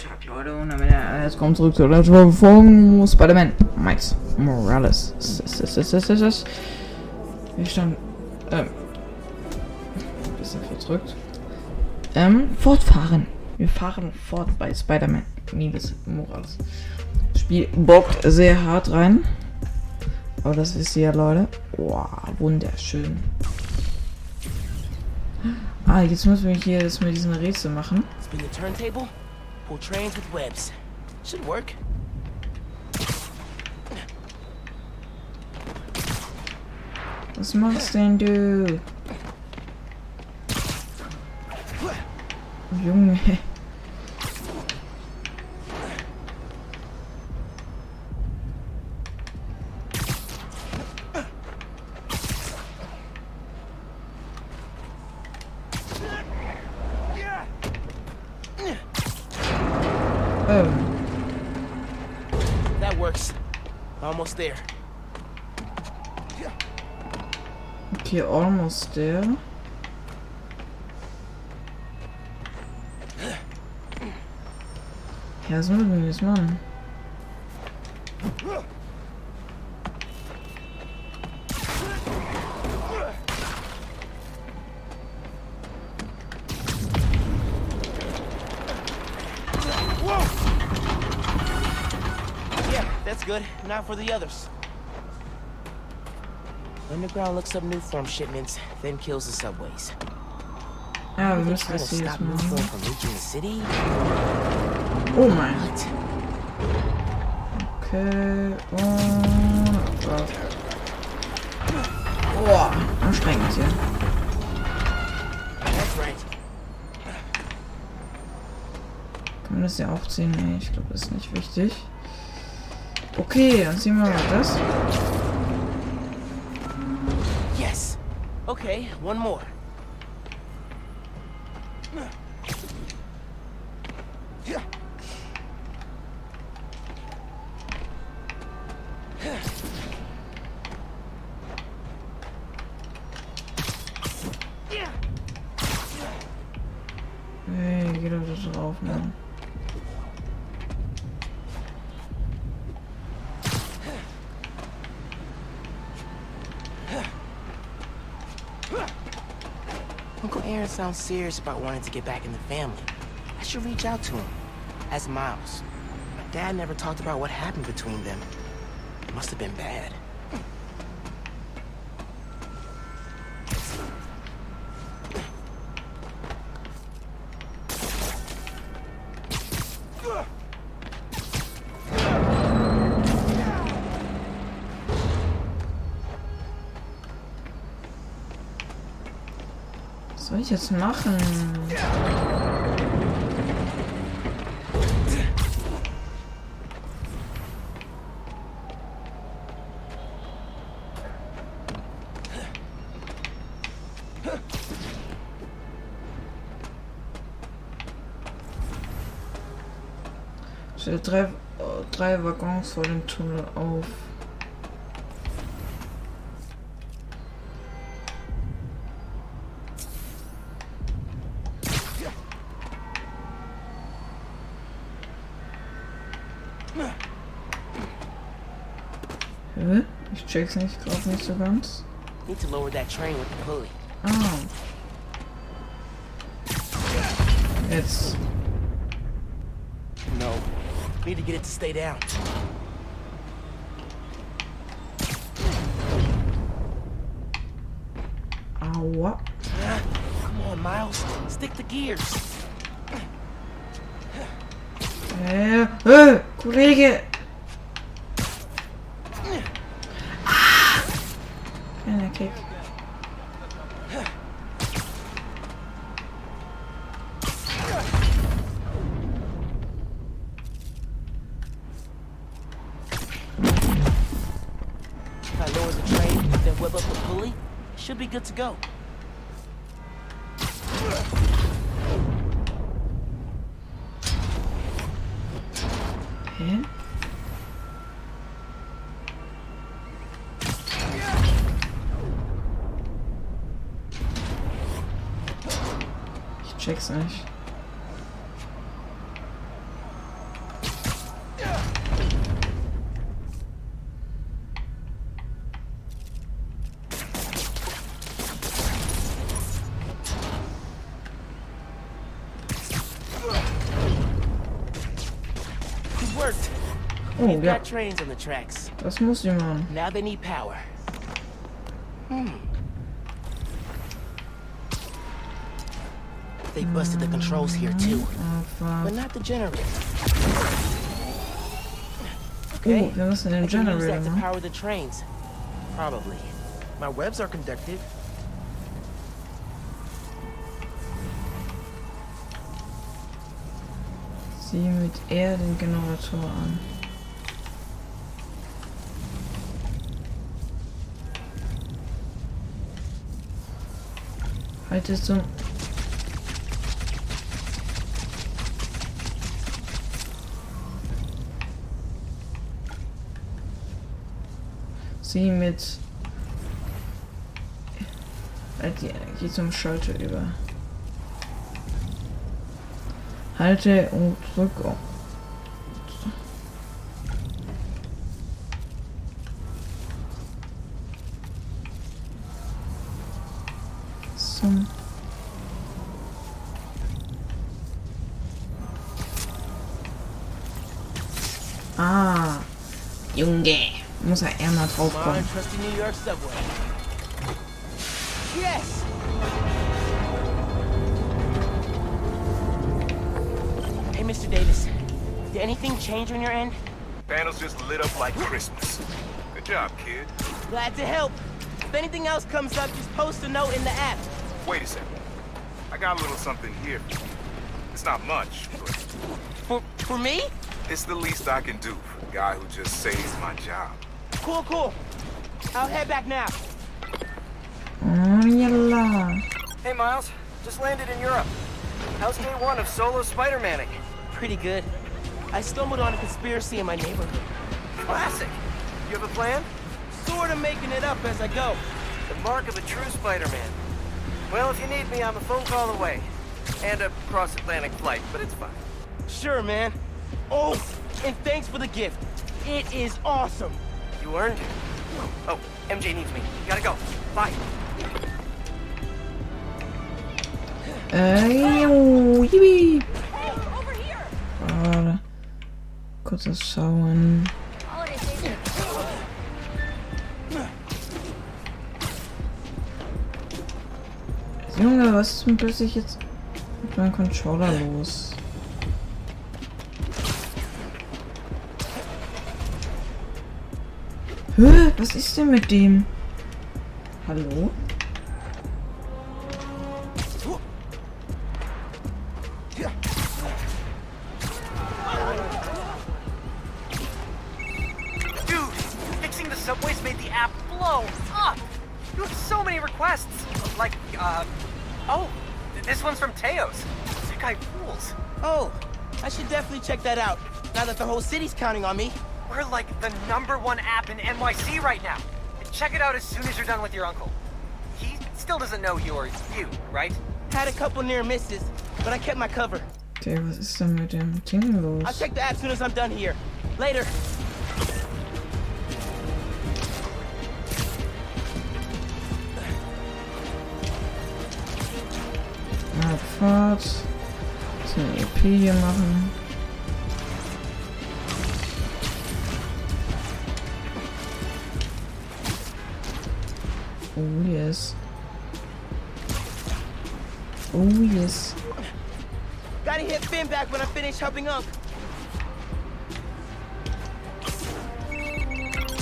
Tag, Leute. Und damit jetzt kommt zurück zu der Tour von Spider-Man. Miles Morales. Wir standen. Ähm. Bisschen verdrückt. Ähm, fortfahren. Wir fahren fort bei Spider-Man. Miles Morales. Spiel bockt sehr hart rein. Aber das wisst ihr ja, Leute. Wow, wunderschön. Ah, jetzt müssen wir hier das mit diesen Rätsel machen. Spin the turntable, pull trains with webs. Should work. Was machst denn du? Junge. Okay, almost there. Ja, was müssen wir jetzt machen? Yeah, that's good. Now for the others. Underground looks up new form shipments, then kills the subways. Ja, wir müssen das hier jetzt machen. form from reaching the city? Oh mein. Okay, und... Gott. Boah, anstrengend hier. Kann man das ja auch ziehen? Nee, ich glaube, das ist nicht wichtig. Okay, dann ziehen wir mal das. Okay, one more. Hey, Aaron sounds serious about wanting to get back in the family. I should reach out to him. As Miles. My dad never talked about what happened between them. It must have been bad. Ich jetzt machen? Stell drei, drei Waggons vor dem Tunnel auf. Check's nicht, gerade nicht so ganz. Need to lower that train with the pulley. Ah. Jetzt. No. Need to get it to stay down. Aua. Come on, Miles. Stick the gears. Be good to go. Hä? Ich check's nicht. We've ja. got trains on the tracks. Das muss ich machen. Now they need power. Hmm. They busted the controls here too, Aber... but not the generator. Oh, Okay. wir müssen den I can use that to power the trains. Probably. My webs are conductive. Sieh mit R den Generator an. Halte zum... Sie mit... Die Energie zum Schalter über. Halte und drück trusty New York subway. Yes! Hey, Mr. Davis. Did anything change on your end? Panels just lit up like Christmas. Good job, kid. Glad to help. If anything else comes up, just post a note in the app. Wait a second. I got a little something here. It's not much, but For for me? it's the least I can do for a guy who just saves my job. Cool, cool. I'll head back now. Oh, yalla. Hey, Miles. Just landed in Europe. How's day one of solo Spider-Manning? Pretty good. I stumbled on a conspiracy in my neighborhood. Classic. You have a plan? Sort of making it up as I go. The mark of a true Spider-Man. Well, if you need me, I'm a phone call away. And a cross-Atlantic flight, but it's fine. Sure, man. Oh, and thanks for the gift. It is awesome. You earned it. Oh, MJ needs me. Gotta go. Bye. Ey, oh, yippie. Warte. Kurzes Schauen. Junge, was ist denn plötzlich jetzt mit meinem Controller los? That guy rules. Oh, this one's from Teo's. These kind fools. Oh, I should definitely check that out. Now that the whole city's counting on me. We're like the number one app in NYC right now. Check it out as soon as you're done with your uncle. He still doesn't know you're you, right? Had a couple near misses, but I kept my cover. Okay, was ist denn mit dem Ding I'll los? check the app soon as I'm done here. Later. Abfahrt. So eine EP hier machen. Oh yes. Oh yes. Gotta hit Phin back when I finish helping Unc.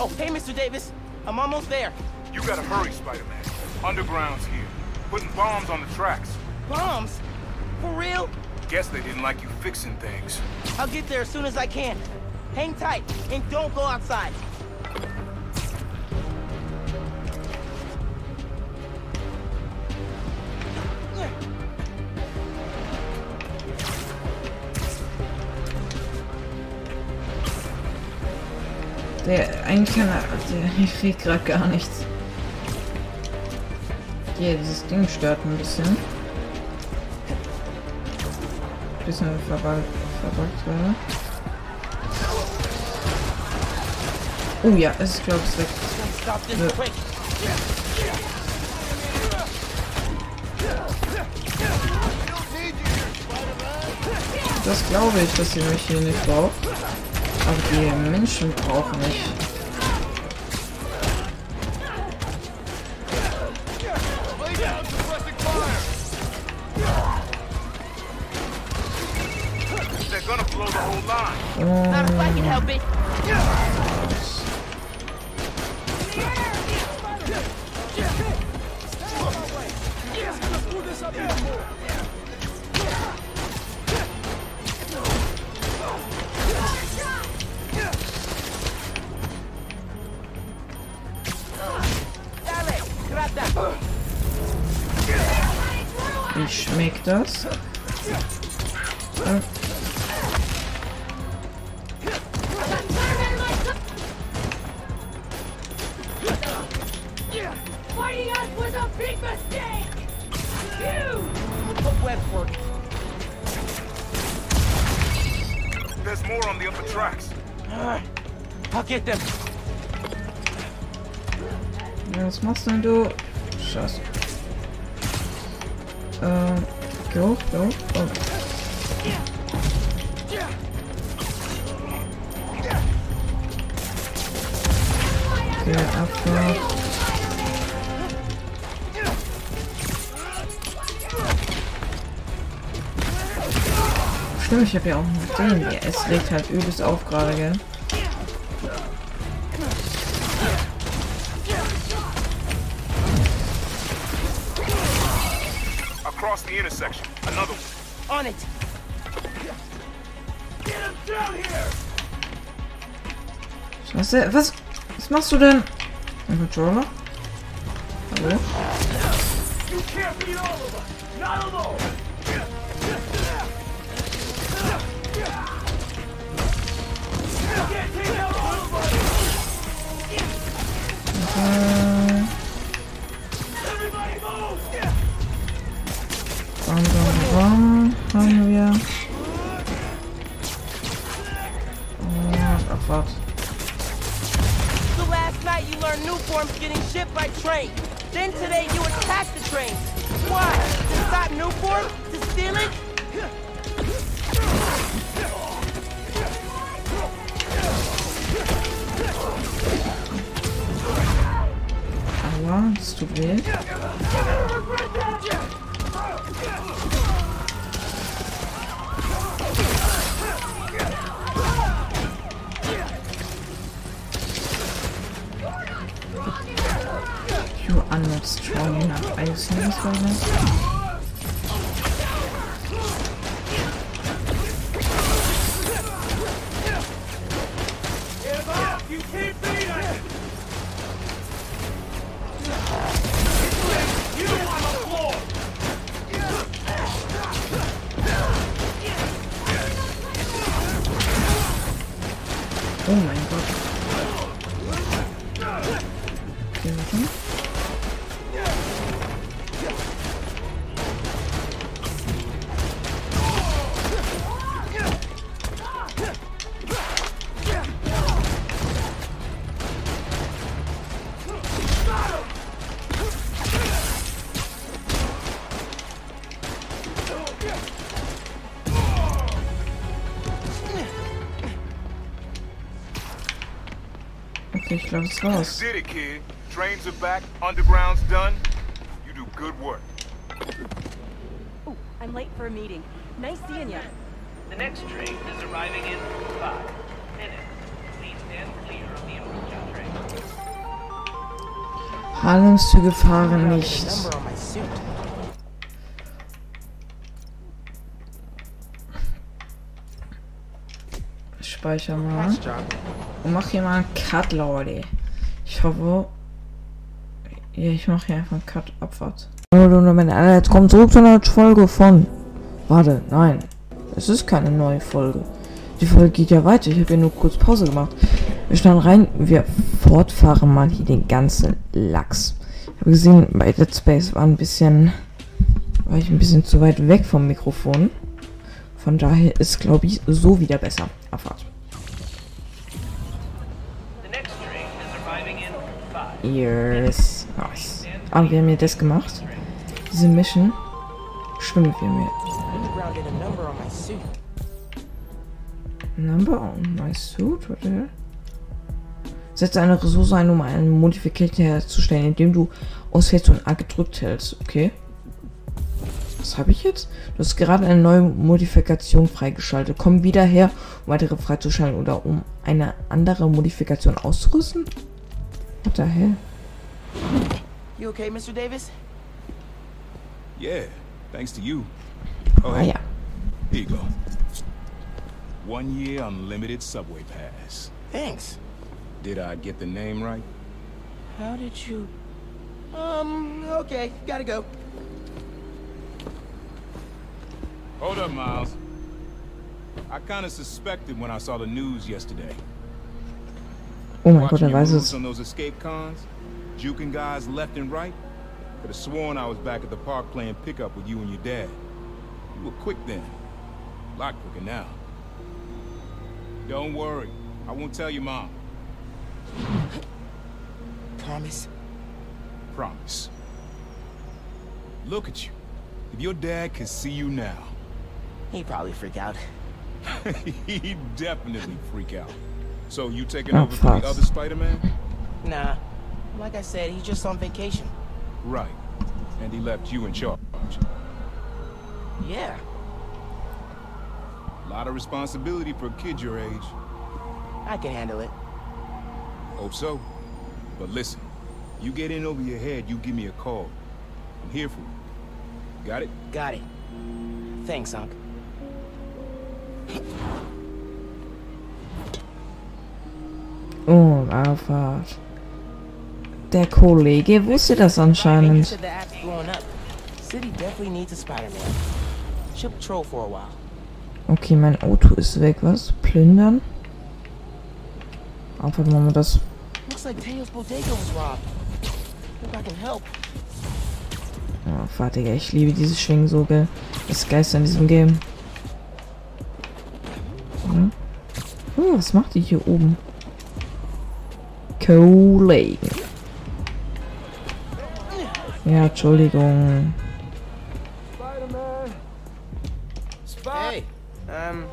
Oh, hey, Mr. Davis. I'm almost there. You gotta hurry, Spider-Man. Underground's here. Putting bombs on the tracks. Bombs? For real? Guess they didn't like you fixing things. I'll get there as soon as I can. Hang tight and don't go outside. Eigentlich kann er, der kriegt gerade gar nichts. Hier, dieses Ding stört ein bisschen. Bisschen verbuggt, verbuggt gerade. Oh ja, es ist glaube ich weg. Quick. Das glaube ich, dass sie mich hier nicht braucht. Aber die Menschen brauchen nicht. More on the upper tracks. Alright. I'll get them. Ja, was machst denn du? Scheiße. Äh, geh hoch, geh hoch. Oh. Okay, Abfahrt. Stimmt, ich habe ja auch noch den. Ja, es legt halt übelst auf gerade, gell? Across the intersection. Another one. On it. Scheiße, was? Was machst du denn? Ein Controller? Hallo? Okay. Oh mein Okay, ich glaube, es ist raus. Did it, kid. Trains are back. Underground's done. You do good work. Ooh, I'm late for a meeting. Nice seeing you. The next train is arriving in five minutes. Please stand clear of the approaching train. Harlemszüge fahren nicht. Number on my suit. Ich speichere mal. Und mach hier mal einen Cut, Leute. Ich hoffe. Ja, ich mache hier einfach einen Cut Abfahrt. Hallo und meine Alle, jetzt kommt zurück zu einer Folge von. Warte, nein. Es ist keine neue Folge. Die Folge geht ja weiter. Ich habe ja nur kurz Pause gemacht. Wir standen rein. Wir fortfahren mal hier den ganzen Lachs. Ich habe gesehen, bei Let's Space war ein bisschen. War ich ein bisschen zu weit weg vom Mikrofon. Von daher ist, glaube ich, so wieder besser. Abfahrt. Yes. Nice. Ah, wir haben ja das gemacht. Diese Mission. Schwimmen wir mir. Number on my suit. What? Setze eine Ressource ein, um eine Modification herzustellen, indem du auswählst und A gedrückt hältst. Okay. Was habe ich jetzt? Du hast gerade eine neue Modifikation freigeschaltet. Komm wieder her, um weitere freizuschalten oder um eine andere Modifikation auszurüsten? What the hell? You okay, Mr. Davis? Yeah, thanks to you. Oh, hey, ja. here you go. One year unlimited subway pass. Thanks. Did I get the name right? How did you... Um, okay, gotta go. Hold up, Miles. I kind of suspected when I saw the news yesterday. Oh mein Gott, Watching er your weiß es. on those escape cons, juking guys left and right. Could have sworn I was back at the park playing pickup with you and your dad. You were quick then. A lot quicker now. Don't worry. I won't tell your mom. Promise? Promise. Look at you. If your dad could see you now, He'd probably freak out. he'd definitely freak out. So you taking Oh, over for the other Spider-Man? Nah. Like I said, he's just on vacation. Right. And he left you in charge. Yeah. A lot of responsibility for a kid your age. I can handle it. Hope so. But listen, you get in over your head, you give me a call. I'm here for you. Got it? Got it. Thanks, Unc. Richtung A. Der Kollege wusste das anscheinend. Okay, mein Auto ist weg. Was? Plündern? Einfach machen wir das. Oh, Vater, ich liebe diese Schwingen so, gell? Das ist Geist an diesem Game. Oder? Oh, was macht die hier oben? Kollegen. Ja, Entschuldigung. Spider-Man. Hey, um,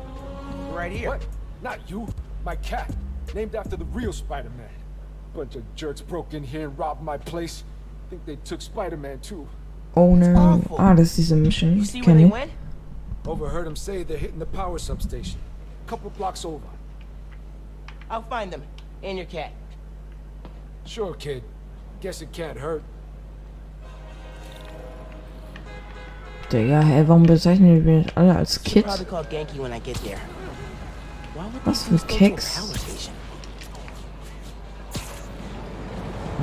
right here. What? Not you. My cat. Named after the real Spider-Man. Bunch of jerks broke in here and robbed my place. Think they took Spider-Man too. Oh no. awful. Ah, das ist diese Mission. You see where Kenn they ich. went? Overheard them say they're hitting the power substation. A couple blocks over. I'll find them. And your cat. Sure, kid. Guess it can't hurt. Digga, hä, warum bezeichnen wir mich alle als Should Kid? probably call Genki when I get there. Why would Was für Keks?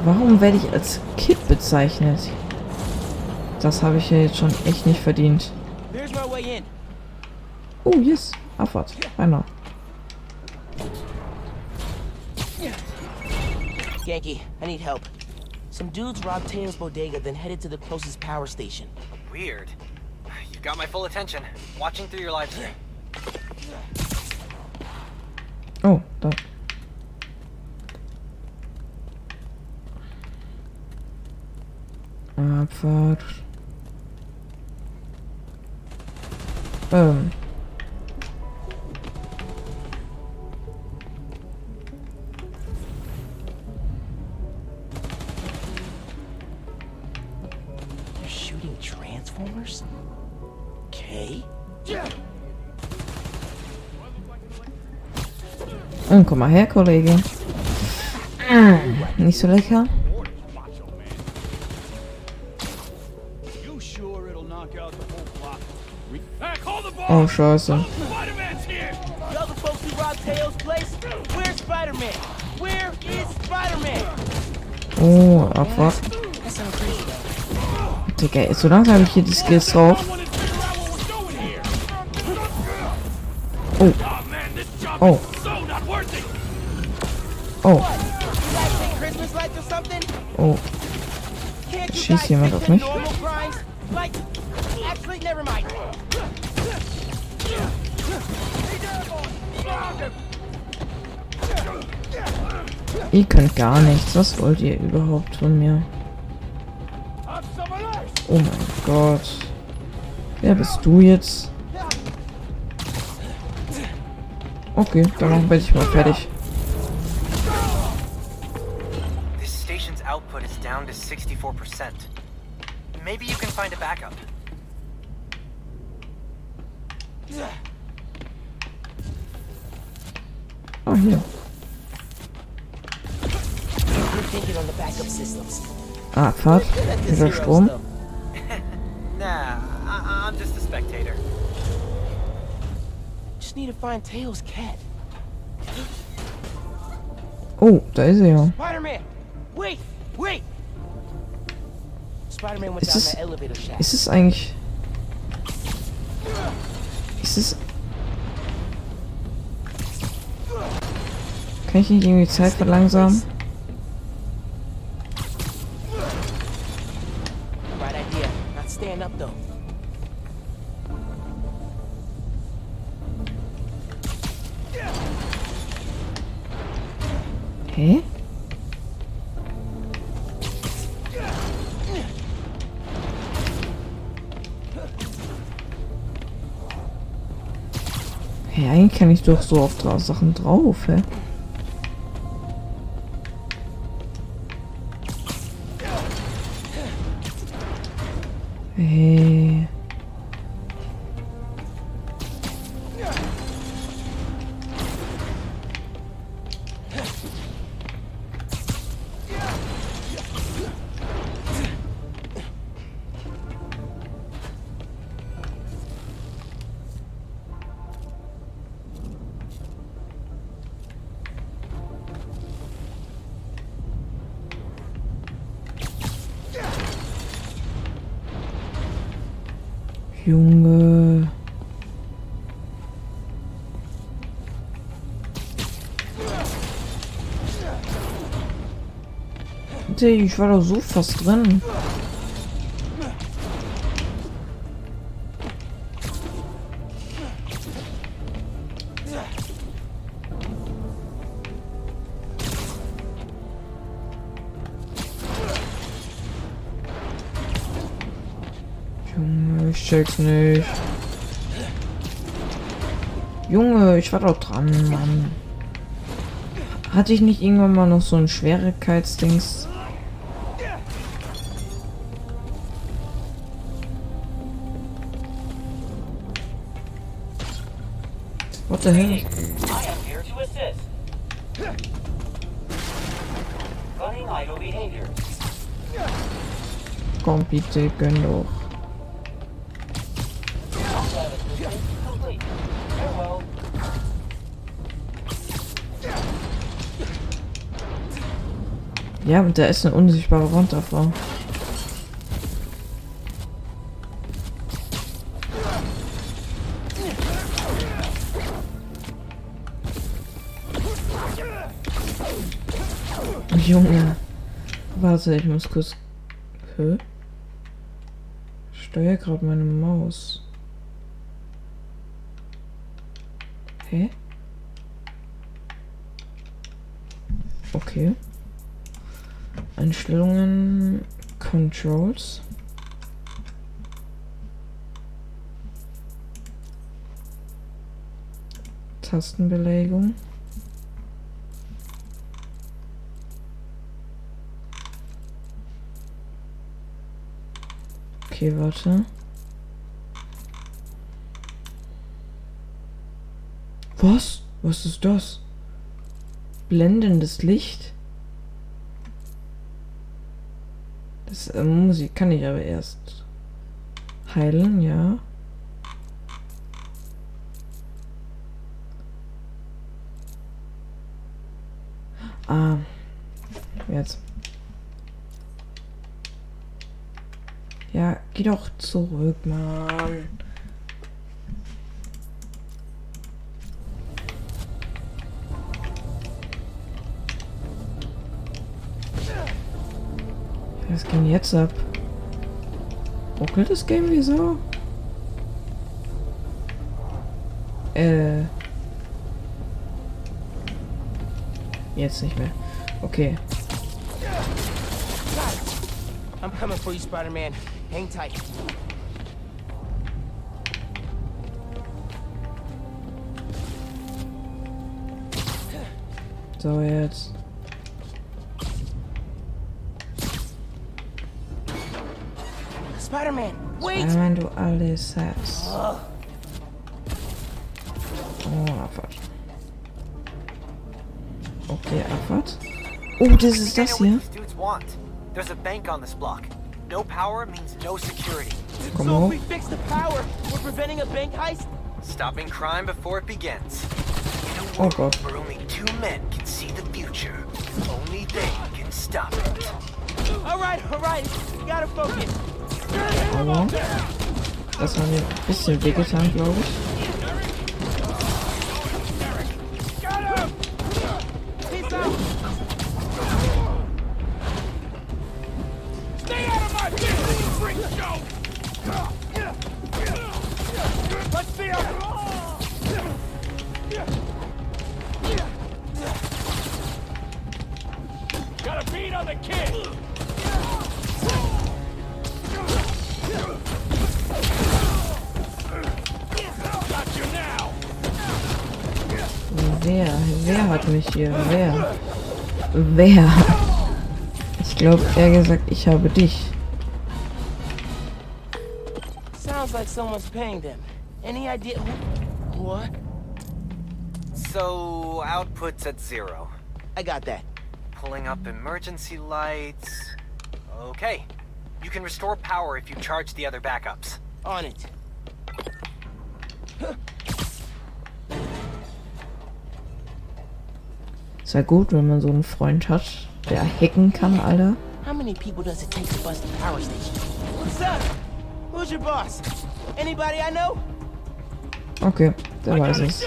Warum werde ich als Kid bezeichnet? Das habe ich ja jetzt schon echt nicht verdient. Oh, yes. Abfahrt. Einer. Ganke, I need help. Some dudes robbed Teo's bodega, then headed to the closest power station. Weird. You've got my full attention. Watching through your live stream. Oh, da. Abfahrt. Ähm. They're Okay. Und komm mal her, Kollege. Nicht so lecker. Oh, scheiße. Oh, abwarten. Digga, so langsam habe ich hier die Skills drauf. Something? oh. Can't you Schießt jemand auf mich? Ihr könnt gar nichts. Was wollt ihr überhaupt von mir? Oh mein Gott. Wer bist du jetzt? Okay, dann bin ich mal fertig. This station's output is down to 64%. Maybe you can find a backup. Ah, hier. Ah, Fahrt. Wieder Strom. Nah, I- I'm just a spectator. Just need to find Tails' cat. Oh, da ist er ja. Spider-Man! Wait! Wait! Spider-Man went Ist down es- that elevator shaft. Ist es eigentlich... Ist es... Kann ich nicht irgendwie Zeit verlangsamen? Eigentlich doch so auf dra Sachen drauf, hä? Alter, Ich war doch so fast drin. Junge, ich check's nicht. Junge, ich war doch dran, Mann. Hatte ich nicht irgendwann mal noch so ein Schwierigkeitsdings? Idle behavior. Komm, bitte, gönn doch. Ja, und da ist eine unsichtbare Wand davor. Junge. Warte, ich muss kurz. Hä? Ich gerade meine Maus. Hä? Okay. Einstellungen, Controls. Tastenbelegung. Okay, warte. Was? Was ist das? Blendendes Licht? Das äh, Musik kann ich aber erst heilen, ja. Ah, jetzt. Ja, geh doch zurück, Mann. Was ging jetzt ab? Ruckelt das Game wieso? Äh. Jetzt nicht mehr. Okay. I'm coming for you, Spider-Man. Hang tight. So, jetzt. Spider-Man, wait! Spider-Man, du alles hast. Oh, Abfahrt. Okay, Abfahrt. Oh, das ist das hier. these. There's a bank on this block. No power means no security. Komm So if we fix the power, we're preventing a bank heist? Stopping crime before it begins. In a Oh world where only two men can see the future, only they can stop it. Alright, alright, gotta focus. Aua. Das hat mir ein bisschen wehgetan, glaube ich. Hier? Wer? Wer? Ich glaube, eher gesagt, ich habe dich. Sounds like someone's paying them. Any idea who? What? So, output's at zero. I got that. Pulling up emergency lights. Okay. You can restore power if you charge the other backups. On it. Ist ja gut, wenn man so einen Freund hat, der hacken kann, Alter. How many people does it take to bust a power station? What's up? Who's your boss? Anybody I know? Okay, der weiß es.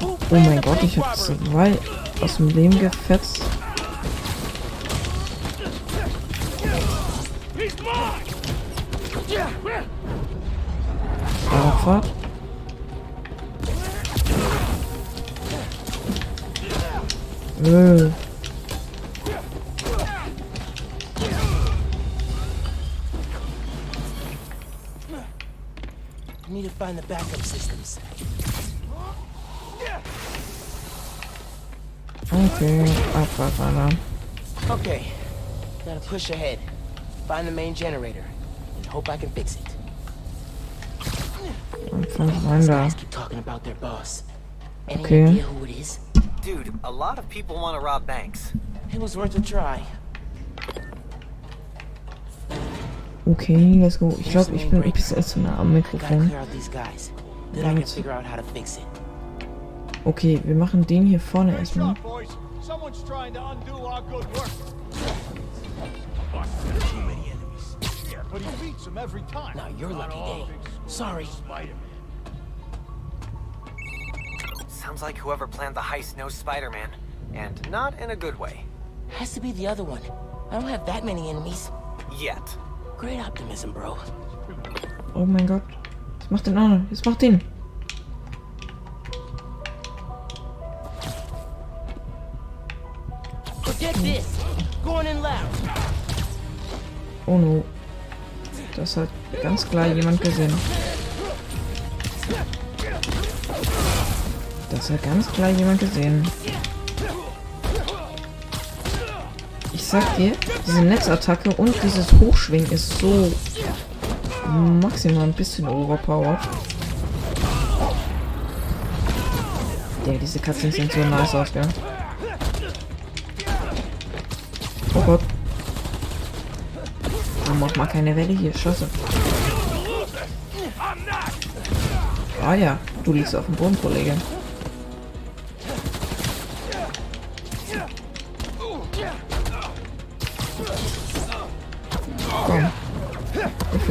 Oh mein the Gott, ich hab robbery? zwei aus dem Leben gefetzt. He's I need to find the backup systems. okay, Abfahrt weiter. Okay. Gotta push ahead. Find the main generator. And hope I can fix it. These guys keep talking about their boss. Any Okay. idea who it is? Dude, a lot of people want to rob banks. It was worth a try. Okay, let's go. Ich glaube, ich bin ein bisschen zu nah am Gotta Mikrofon. clear out these guys. Then I can Right. figure out how to fix it. Okay, wir machen den hier vorne erstmal. Shot, boys. Someone's trying to undo Sounds like whoever planned the heist knows Spider-Man. And not in a good way. Has to be the other one. I don't have that many enemies. Yet. Great optimism, bro. Oh mein Gott. Jetzt macht den anderen. Jetzt macht den. Forget this. Going in loud. Oh no. Das hat ganz klar jemand gesehen. Das hat ganz klar jemand gesehen. Ich sag dir, diese Netzattacke und dieses Hochschwingen ist so maximal ein bisschen overpowered. Ja, diese Cutscenes sind so nice aus, gell? Oh Gott. Oh, mach mal keine Welle hier, scheiße. Ah ja, du liegst auf dem Boden, Kollege.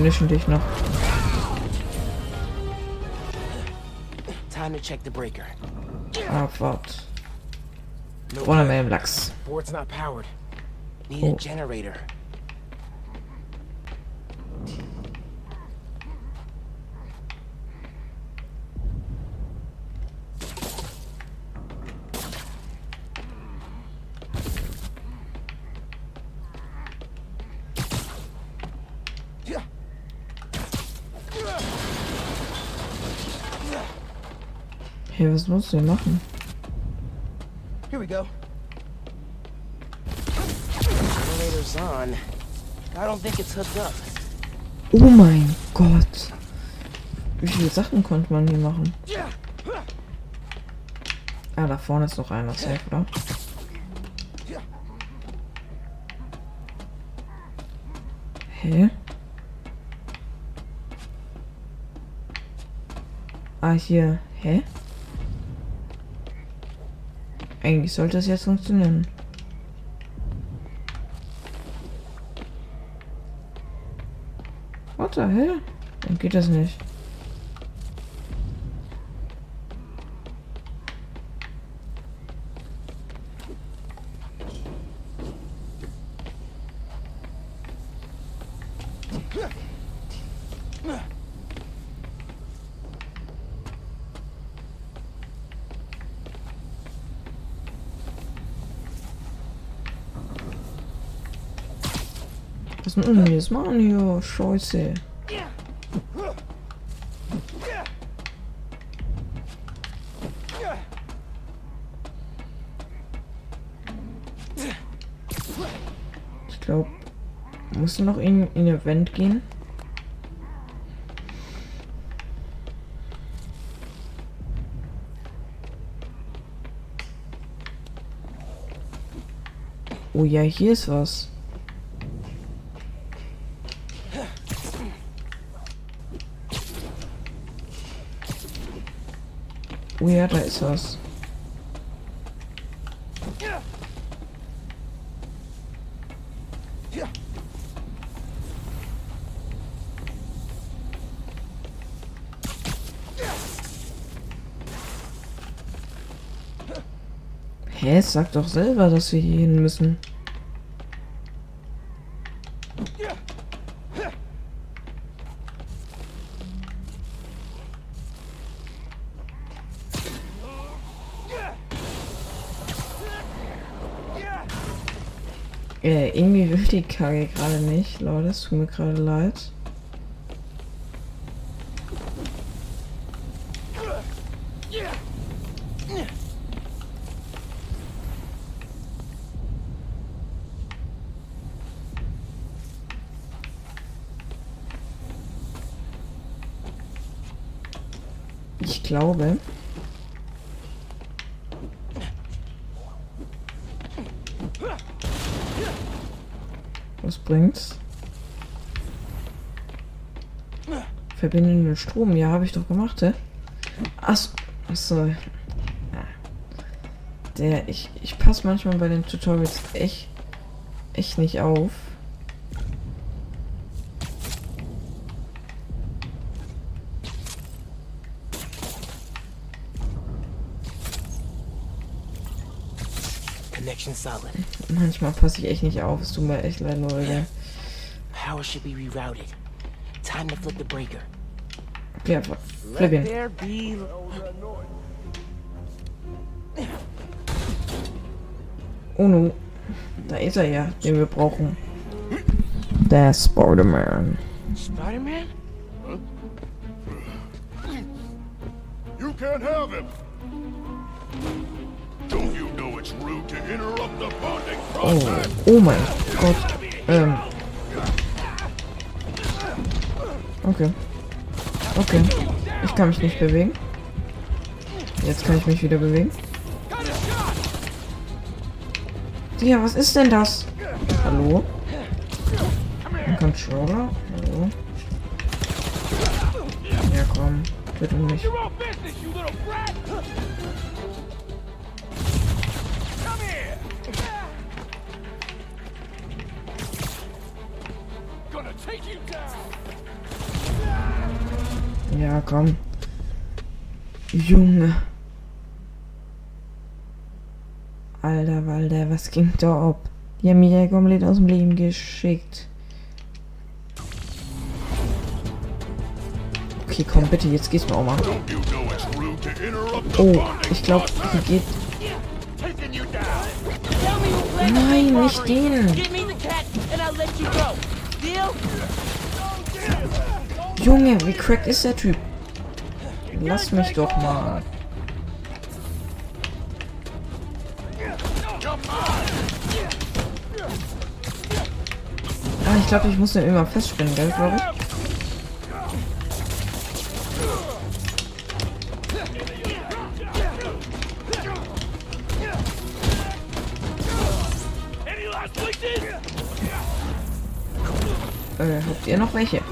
Finishen dich noch. Time to check the breaker. Ah, Vorne good. mit dem Lachs. Board's not powered. Need Oh. a generator. Was musst du denn machen? Here we go. Elevator's on. I don't think it's hooked up. Oh mein Gott. Wie viele Sachen konnte man hier machen? Ah, da vorne ist noch einer safe, oder? Hä? Ah, hier. Hä? Eigentlich sollte es jetzt funktionieren. What the hell? Dann geht das nicht. Was müssen wir jetzt machen hier? Scheiße. Ich glaube, musst noch in, in ihr Event gehen? Oh ja, hier ist was. Oh ja, da ist was. Hä, sag doch selber, dass wir hier hin müssen. Die Kage gerade nicht, Leute, es tut mir gerade leid. Ich glaube. Was bringt's? Verbinden den Strom. Ja, habe ich doch gemacht, hä? Ach, achso. Ja. Der, ich, ich passe manchmal bei den Tutorials echt, echt nicht auf. Connection solid. Manchmal passe ich echt nicht auf. Es tut mir echt leid, Leute. Power should be rerouted. Time to flip the breaker. There be. Oh no. Da ist er ja, den wir brauchen. Der Spider-Man. Spider-Man? You can't have him! Don't you know it's rude to interrupt the bonding Oh, process? oh mein Gott. Ähm. Okay. Okay. Ich kann mich nicht bewegen. Jetzt kann ich mich wieder bewegen. Ja, was ist denn das? Hallo? Ein Controller? Hallo? Ja, komm. Bitte nicht. Take you down! Ja, komm. Junge. Alter, Walter, was ging da ab? Die haben mich ja komplett aus dem Leben geschickt. Okay, komm, bitte, jetzt geht's mir auch mal. Oh, ich glaube, die geht... Nein, nicht den. Give me the cat and I'll let you go. Deal? Junge, wie cracked ist der Typ? Lass mich doch mal. Ah, ich glaube, ich muss den immer festspinnen, gell, glaube ich. Äh, habt ihr noch welche?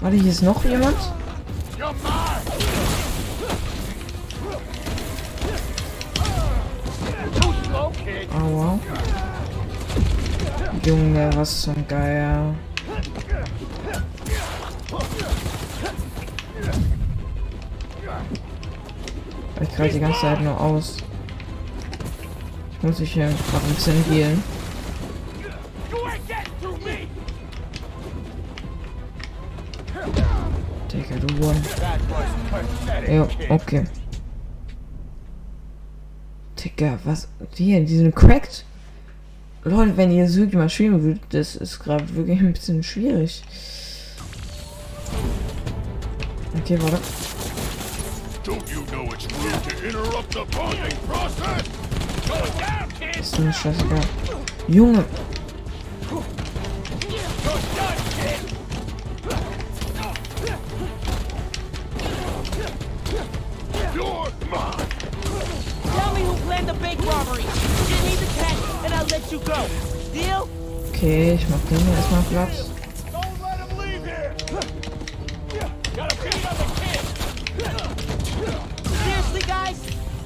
Warte, hier ist noch jemand? Aua. Junge, was zum Geier. Ich greif die ganze Zeit nur aus. Ich muss mich hier gerade ein Ja, okay. Digga, was? Hier, die sind cracked. Leute, wenn ihr so mal spielen würdet, das ist gerade wirklich ein bisschen schwierig. Okay, warte. Ist mir scheißegal. Junge. Tell me who planned the bank robbery. Give me the cat, and I'll let you go. Deal? Okay, ich mach den hier erstmal Platz. Don't let him leave here! Gotta beat on the kid! Seriously, guys?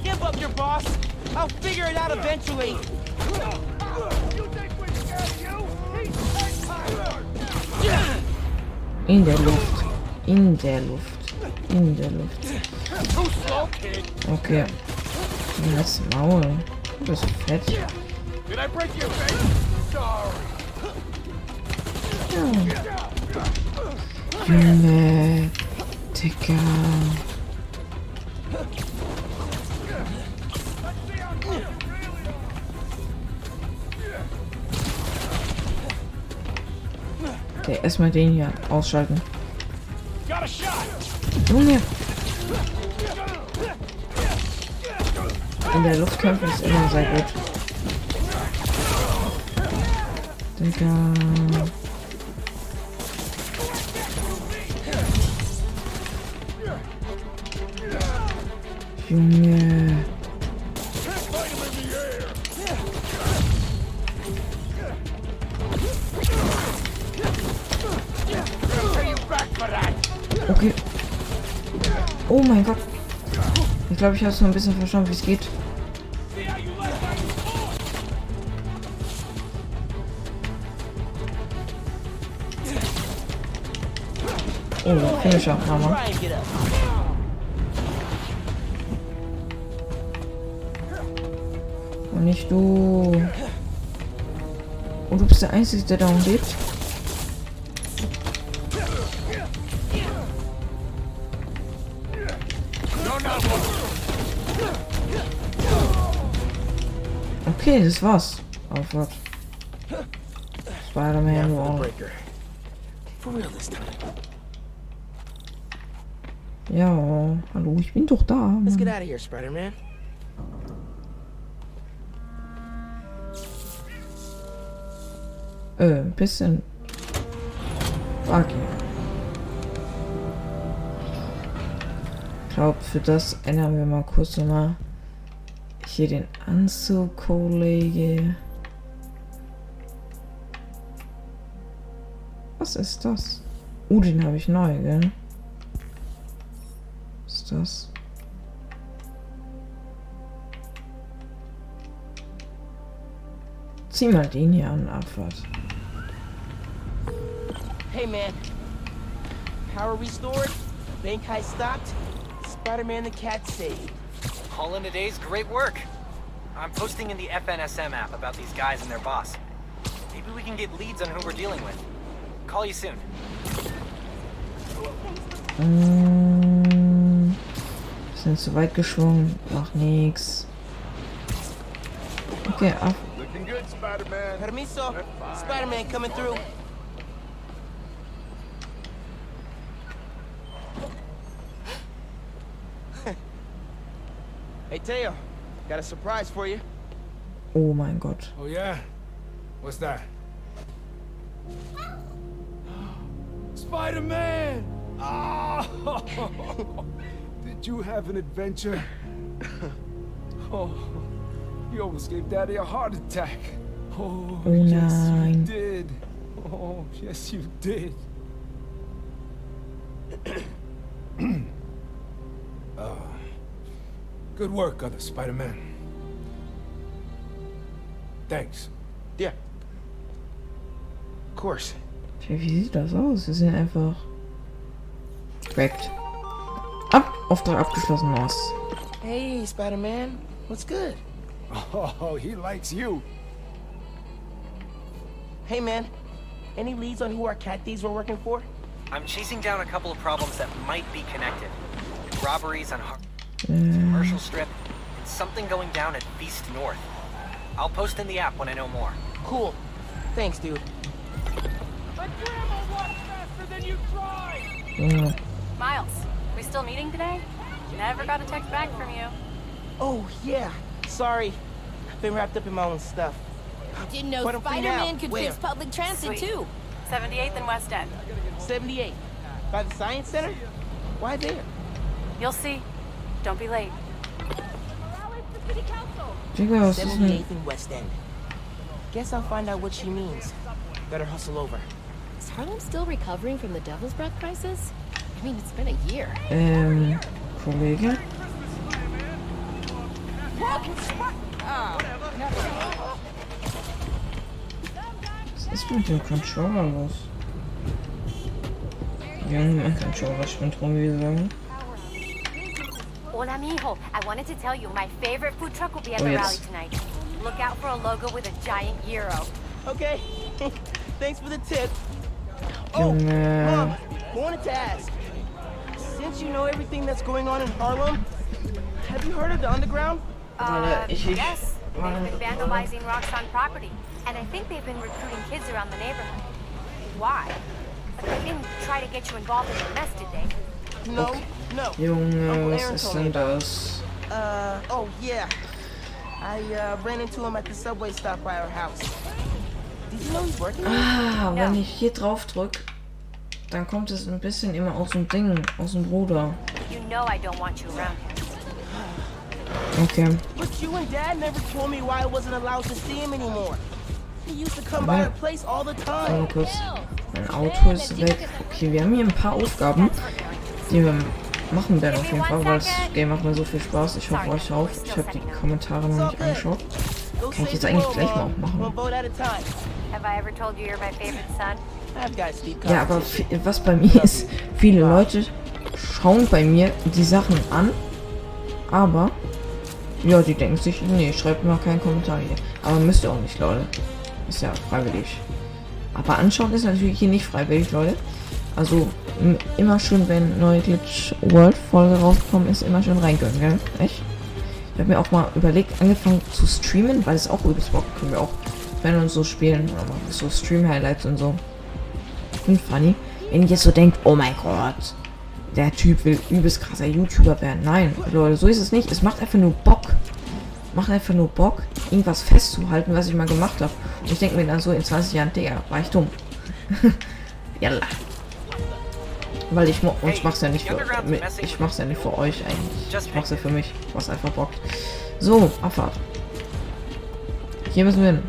Give up your boss. I'll figure it out eventually. You think we scared you? He's In der Luft. In der Luft. In der Luft. Okay. Lass Maul. Du bist fett. Junge, Digga. Okay, erstmal den hier ausschalten. Junge. In der Luft kämpfen ist immer sehr gut. Digga. Junge. Okay. Oh mein Gott. Ich glaube, ich habe so ein bisschen verstanden, wie es geht. Oh, get up. Und nicht du. Und du bist der Einzige, der darum lebt. Okay, das war's. Auf was? Spider-Man, wow. Breaker. For real this time. Ja, hallo, ich bin doch da. Let's get Mann. out of here, Spider-Man. Äh, ein bisschen. Okay. Ich glaube, für das ändern wir mal kurz nochmal hier den Anzug, Kollege. Was ist das? Uh, den habe ich neu, gell? Was ist das? Zieh mal den hier an, Abfahrt. Hey, man. Power restored. Bank heist stopped. Spider-Man the cat saved. All in a day's great work. I'm posting in the FNSM app about these guys and their boss. Maybe we can get leads on who we're dealing with. Call you soon. Mm, Sind zu weit geschwungen. Macht nix. Okay, ab. Hey Teo, got a surprise for you. Oh mein Gott. Oh yeah? What's that? Spider-Man! Oh! Did you have an adventure? Oh, you almost gave Daddy a heart attack. Oh, Oh yes, nein. you did. Oh, yes, you did. uh, good work, other Spider-Man. Thanks. Yeah. Of course. Tja, Wie sieht das aus? Sie sind einfach. Korrekt. Ab, Auftrag abgeschlossen, nice. Hey, Spider-Man. What's good? Oh, he likes you. Hey, man. Any leads on who our cat thieves were working for? I'm chasing down a couple of problems that might be connected. Robberies on Har- Äh, commercial strip, and something going down at Beast North. I'll post in the app when I know more. Cool. Thanks, dude. My grandma walks faster than you drive! Junge. Mm. Miles, we still meeting today? Never got a text back from you. Oh, yeah. Sorry. I've been wrapped up in my own stuff. I didn't know But I'm Spider-Man could Where? fix public transit Sweet. too. 78th and West End. 78. By the Science Center? Why there? You'll see. Don't be late. Digga, was ist denn? 78th and West End. Guess I'll find out what she means. Better hustle over. Is Harlem still recovering from the Devil's Breath crisis? I mean, it's been a year. Ähm, Kollege? Was ist mit dem Controller los? Junge, mein Controller spinnt rum, wie sie sagen. Hola, mijo. I wanted to tell you my favorite food truck will be at Oh, the yes. rally tonight. Look out for a logo with a giant euro. Okay. Thanks for the tip. Oh, Junge. Mom, I wanted to ask. Since you know everything that's going on in Harlem, have you heard of the underground? Uh, ich- ich- yes. They've been vandalizing Roxxon property. And I think they've been recruiting kids around the neighborhood. Why? But they didn't try to get you involved in the mess, did they? No, no. Junge, Uncle was Aaron ist told me denn das? Uh, oh yeah. I uh, ran into him at the subway stop by our house. Did you know he's working? there? Ah, wenn ich hier drauf drück, dann kommt es ein bisschen immer aus dem Ding, aus dem Bruder. You know I don't want you around here. Okay. But you and Dad never told me why I wasn't allowed to see him anymore. He used to come by our place all the time. kurz. Mein Auto ist weg. Okay, wir haben hier ein paar Aufgaben, die wir machen werden auf jeden Fall, weil das Game macht mir so viel Spaß. Ich hoffe euch auch. Ich habe die Kommentare noch nicht angeschaut. Kann ich jetzt eigentlich gleich mal auch machen. Have I ever told you you're my favorite son? Ja, aber was bei mir ist, viele Leute schauen bei mir die Sachen an, aber ja, die denken sich, nee, schreibt mal keinen Kommentar hier. Aber müsst ihr auch nicht, Leute. Ist ja freiwillig. Aber anschauen ist natürlich hier nicht freiwillig, Leute. Also immer schön, wenn neue Glitch World Folge rausgekommen ist, immer schön reingehen, gell? Echt? Ich habe mir auch mal überlegt, angefangen zu streamen, weil es auch übelst Bock können wir auch, wenn uns so spielen oder so Stream Highlights und so. Und funny, wenn ihr jetzt so denkt, oh mein Gott, der Typ will übelst krasser YouTuber werden. Nein, Leute, so ist es nicht. Es macht einfach nur Bock. Macht einfach nur Bock, irgendwas festzuhalten, was ich mal gemacht habe. Und ich denke mir dann so in 20 Jahren, Digga, war ich dumm. Jalla. Weil ich, mo- ich mach's ja nicht für, ich mach's ja nicht für euch eigentlich. Ich mach's ja für mich, was einfach bockt. So, Abfahrt. Hier müssen wir hin.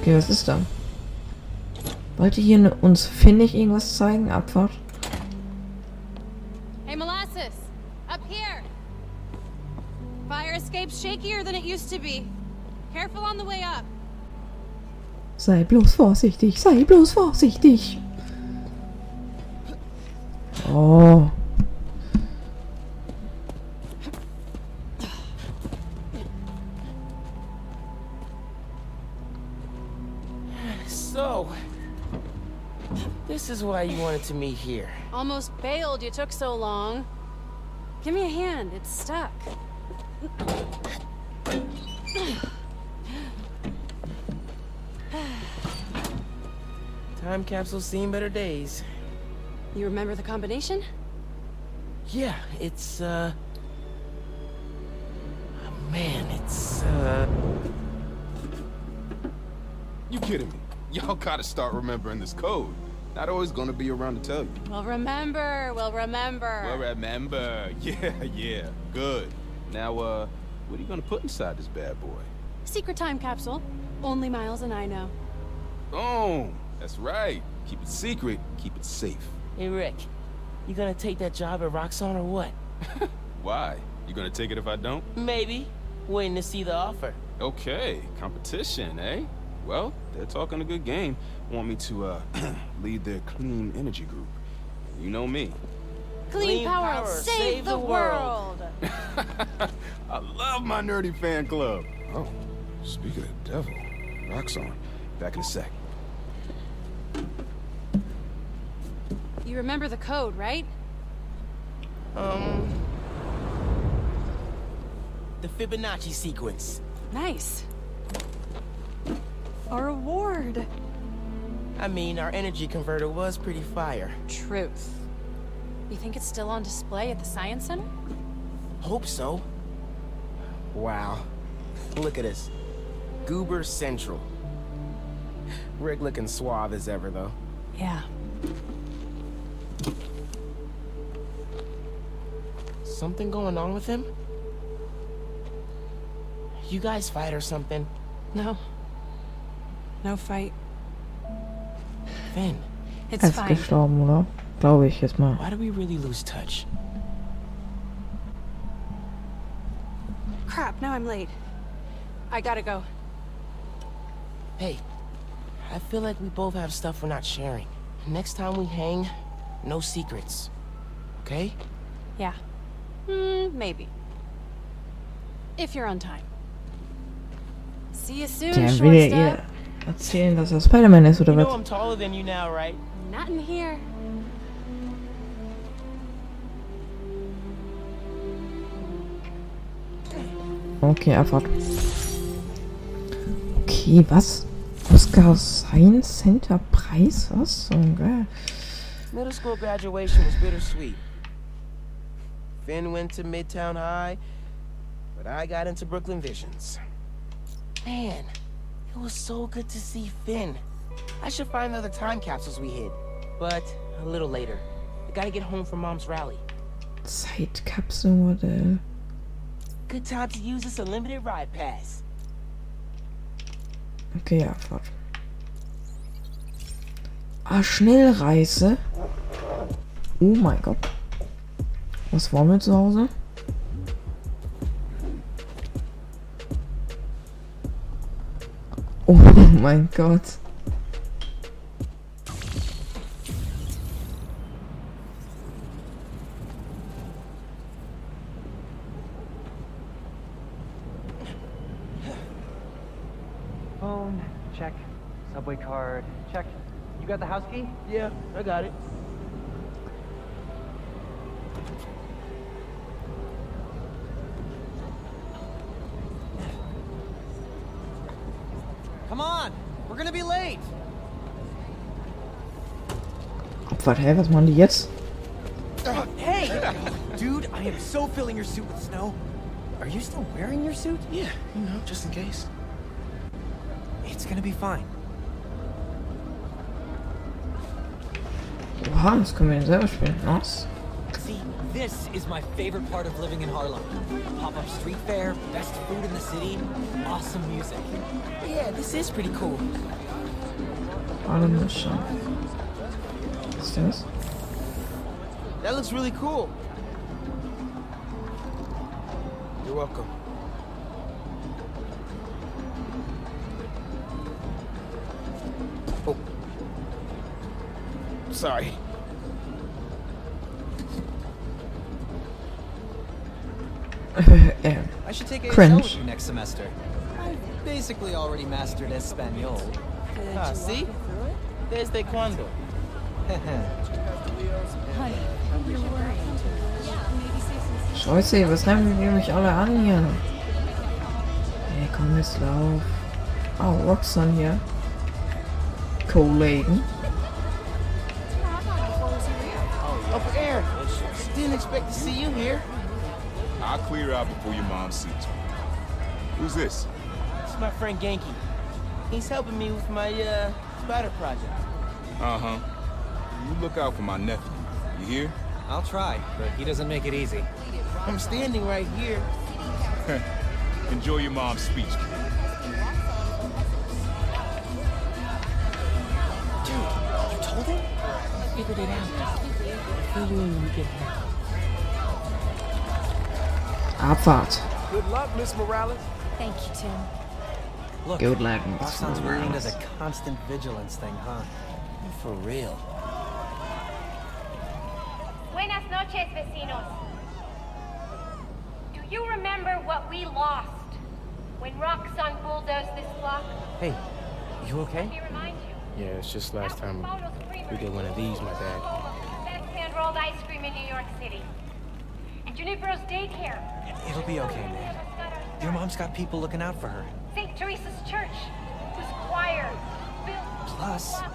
Okay, was ist da? Wollt ihr hier ne, uns findig irgendwas zeigen? Abfahrt? Hey, Molasses! Up here! Fire escape's shakier than it used to be. Careful on the way up. Sei bloß vorsichtig, sei bloß vorsichtig. Oh. Is why you wanted to meet here. Almost bailed you took so long. Give me a hand, it's stuck. Time capsule's seen better days. You remember the combination? Yeah, it's, uh... Man, it's, uh... You kidding me? Y'all gotta start remembering this code. Not always gonna be around to tell you. We'll remember. We'll remember. Well, remember. Yeah, yeah. Good. Now, uh, what are you gonna put inside this bad boy? Secret time capsule. Only Miles and I know. Boom. That's right. Keep it secret. Keep it safe. Hey, Rick. You gonna take that job at Roxxon or what? Why? You gonna take it if I don't? Maybe. Waiting to see the offer. Okay, competition, eh? Well, they're talking a good game. Want me to, uh, lead their clean energy group. You know me. Clean, Clean power, power, save, save the, the world. I love my nerdy fan club. Oh, speaking of the devil, Roxxon. Back in a sec. You remember the code, right? Um... The Fibonacci sequence. Nice. A reward. I mean, our energy converter was pretty fire. Truth. You think it's still on display at the Science Center? Hope so. Wow. Look at us. Goober Central. Rick looking suave as ever, though. Yeah. Something going on with him? You guys fight or something? No. No fight. Phin, It's Er ist fine. gestorben, oder? Glaube ich jetzt mal. why do we really lose touch? Crap, now I'm late. I gotta go. Hey, I feel like we both have stuff we're not sharing. Next time we hang, no secrets. Okay? Yeah. Hmm, maybe. If you're on time. See you soon, Der short will ihr step. Erzählen, dass er Spider-Man ist, oder was? I'm taller than you now, right? Not in here. Okay, Abfahrt. Okay, was? Oscar Science Center Preis? Was? So geil. Middle school graduation was bittersweet. Finn went to Midtown High, but I got into Brooklyn Visions. Man, it was so good to see Phin. I should find the other time capsules we hid. But a little later. I gotta get home for Mom's rally. Zeitkapselmodell. Good time to use this unlimited ride pass. Okay, Abfahrt. Ah, Schnellreise. Oh mein Gott. Was wollen wir zu Hause? Oh my god. Phone, check. Subway card, check. You got the house key? Yeah, I got it. Come on! We're gonna be late! Abfahrt, hä? Was machen die jetzt? Hey! Dude, I am so filling your suit with snow. Are you still wearing your suit? Yeah, you know, just in case. It's gonna be fine. Oha, das können wir ja selber spielen. Nice. See, this is my favorite part of living in Harlem. Pop-up street fair, best food in the city, awesome music. Yeah, this is pretty cool. Alle Mischer. Was ist das? That looks really cool. You're welcome. Oh. Sorry. Should take ASL Cringe. with you next semester. I've basically already mastered Espanol. Ah, see? There's the cuando. Honey, you're worried. Yeah, maybe say some Scheiße, was nehmen wir mich alle an hier? Ey, komm, jetzt lauf. Oh, Roxanne hier. Kollegen. Uncle Aaron, didn't expect to see you here. I'll clear out before your mom sees me. Who's this? It's my friend Ganke. He's helping me with my, uh, spider project. Uh-huh. You look out for my nephew. You hear? I'll try, but he doesn't make it easy. I'm standing right here. Enjoy your mom's speech, kid. You told him? I figured it out. Fill you in when we get home. Abfahrt. Good luck, Miss Morales. Thank you, Tim. Look, Good luck, Miss Roxxon's ruined Morales. as a constant vigilance thing, huh? For real. Buenas noches, vecinos. Do you remember what we lost when Roxxon bulldozed this block? Hey, you okay? Let me remind you. Yeah, it's just last time we did one of these, my bad. Best hand-rolled ice cream in New York City. And Junipero's daycare. It'll be okay, man. Your mom's got people looking out for her. St. Teresa's Church, whose choir built Plus, song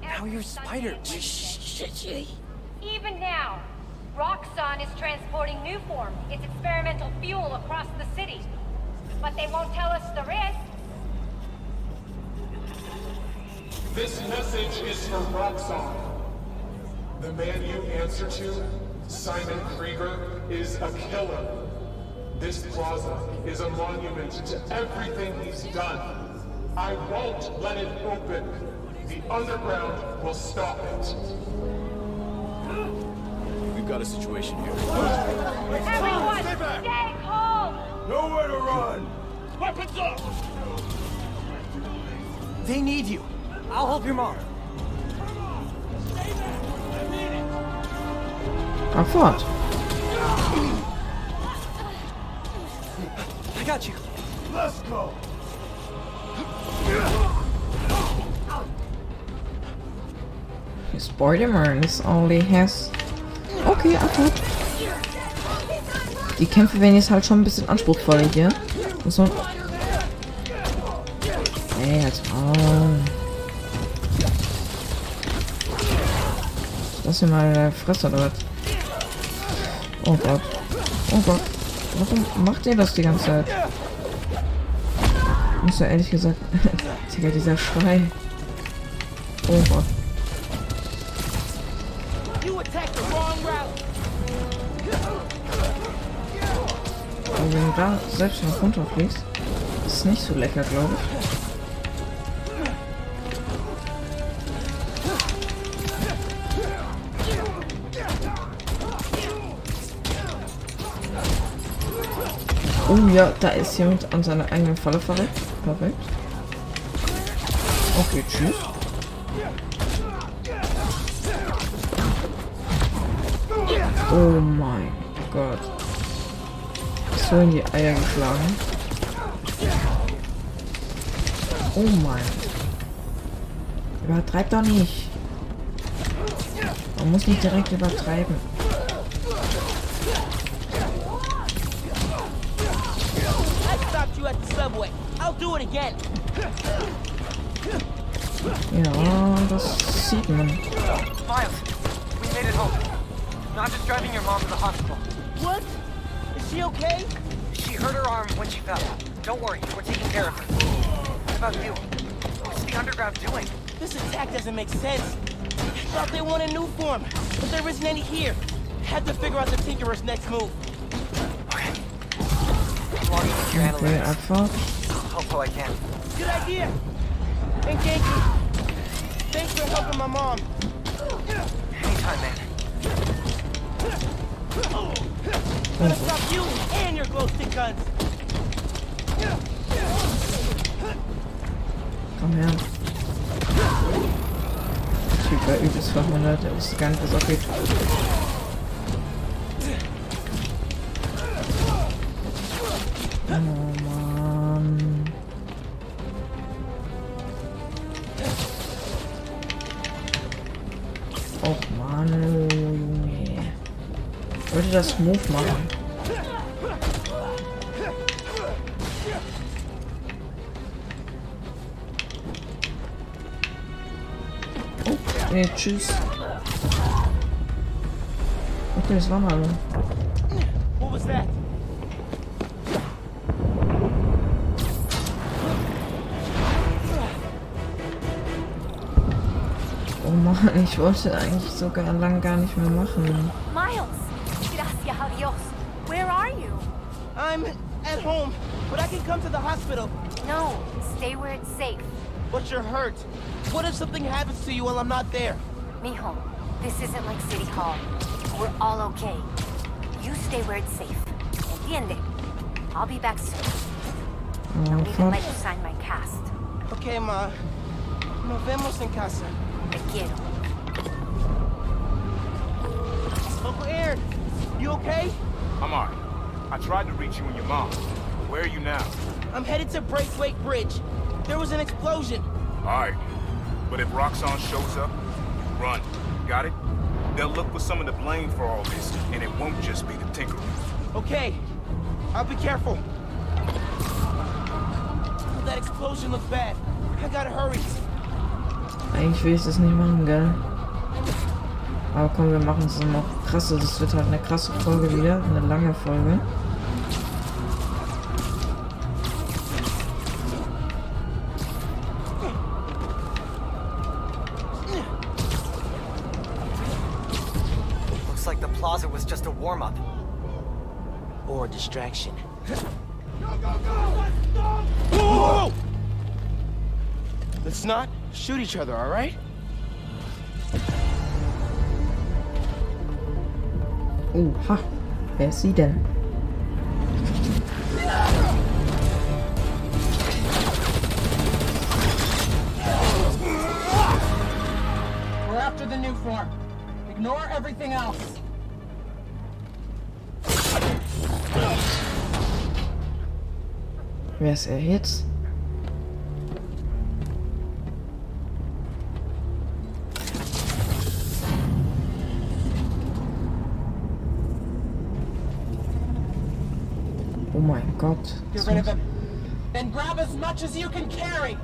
now every you're Sunday. Spider. Even now, Roxxon is transporting Nuform, its experimental fuel across the city. But they won't tell us the risk. This message is from Roxxon. The man you answer to, Simon Krieger, is a killer. This plaza is a monument to everything he's done. I won't let it open. The underground will stop it. We've got a situation here. Everyone, stay calm! Nowhere to run. Weapons up. They need you. I'll help your mom. Abfahrt. I got you. Let's go. Spider-Man only has... Okay, Abfahrt. Die Kämpfe werden jetzt halt schon ein bisschen anspruchsvoller hier. Muss man... Ey, jetzt. Lass mir mal der Fresse oder was? Oh Gott. Oh Gott. Warum macht ihr das die ganze Zeit? Muss ja ehrlich gesagt. Digga, dieser Schrei. Oh Gott. Wenn du da selbst noch runterfliegst, ist es nicht so lecker, glaube ich. Oh ja, da ist jemand an seiner eigenen Falle verreckt. Perfekt. Okay, tschüss. Oh mein Gott. So in die Eier geschlagen. Oh mein. Übertreib doch nicht. Man muss nicht direkt übertreiben. Subway. I'll do it again. Ja, das sieht man. Miles, we made it home. Not just driving your mom to the hospital. What? Is she okay? She hurt her arm when she fell. Don't worry, we're taking care of her. What about you? What's the underground doing? This attack doesn't make sense. Thought they wanted new form, but there isn't any here. Had to figure out the Tinkerer's next move. Logging into your Okay, analytics. Abfahrt. Hope I can. Good idea. And Ganke, thanks for helping my mom. Anytime, man. Gonna stop you and your glow stick guns. Komm her. Der Typ war übelst verwundert, er wusste gar nicht, was abgeht. das Move machen. Oh, nee, tschüss. Okay, das war mal. Oh Mann, ich wollte eigentlich sogar lang gar nicht mehr machen. Hospital. No, stay where it's safe. But you're hurt. What if something happens to you while I'm not there? Mijo, this isn't like City Hall. We're all okay. You stay where it's safe. Entiende? I'll be back soon. Don't even let you sign my cast. Okay, ma. Nos vemos en casa. Te quiero. Uncle Aaron, you okay? I'm alright. I tried to reach you and your mom. Where are you now? I'm headed to Braithwaite Bridge. There was an explosion. Alright. But if Roxxon shows up, run. Got it? They'll look for some of the blame for all this, and it won't just be the Tinkerer. Okay. I'll be careful. That explosion looks bad. I gotta hurry. Eigentlich will ich das nicht machen, gell? Aber komm, wir machen es noch krasse. Das wird halt eine krasse Folge wieder. Eine lange Folge. Or a distraction. Whoa! Let's not shoot each other, all right? Oha. Wer ist sie Wer ist er jetzt? Oh mein Gott. Get rid of him. Then grab as much as you can carry.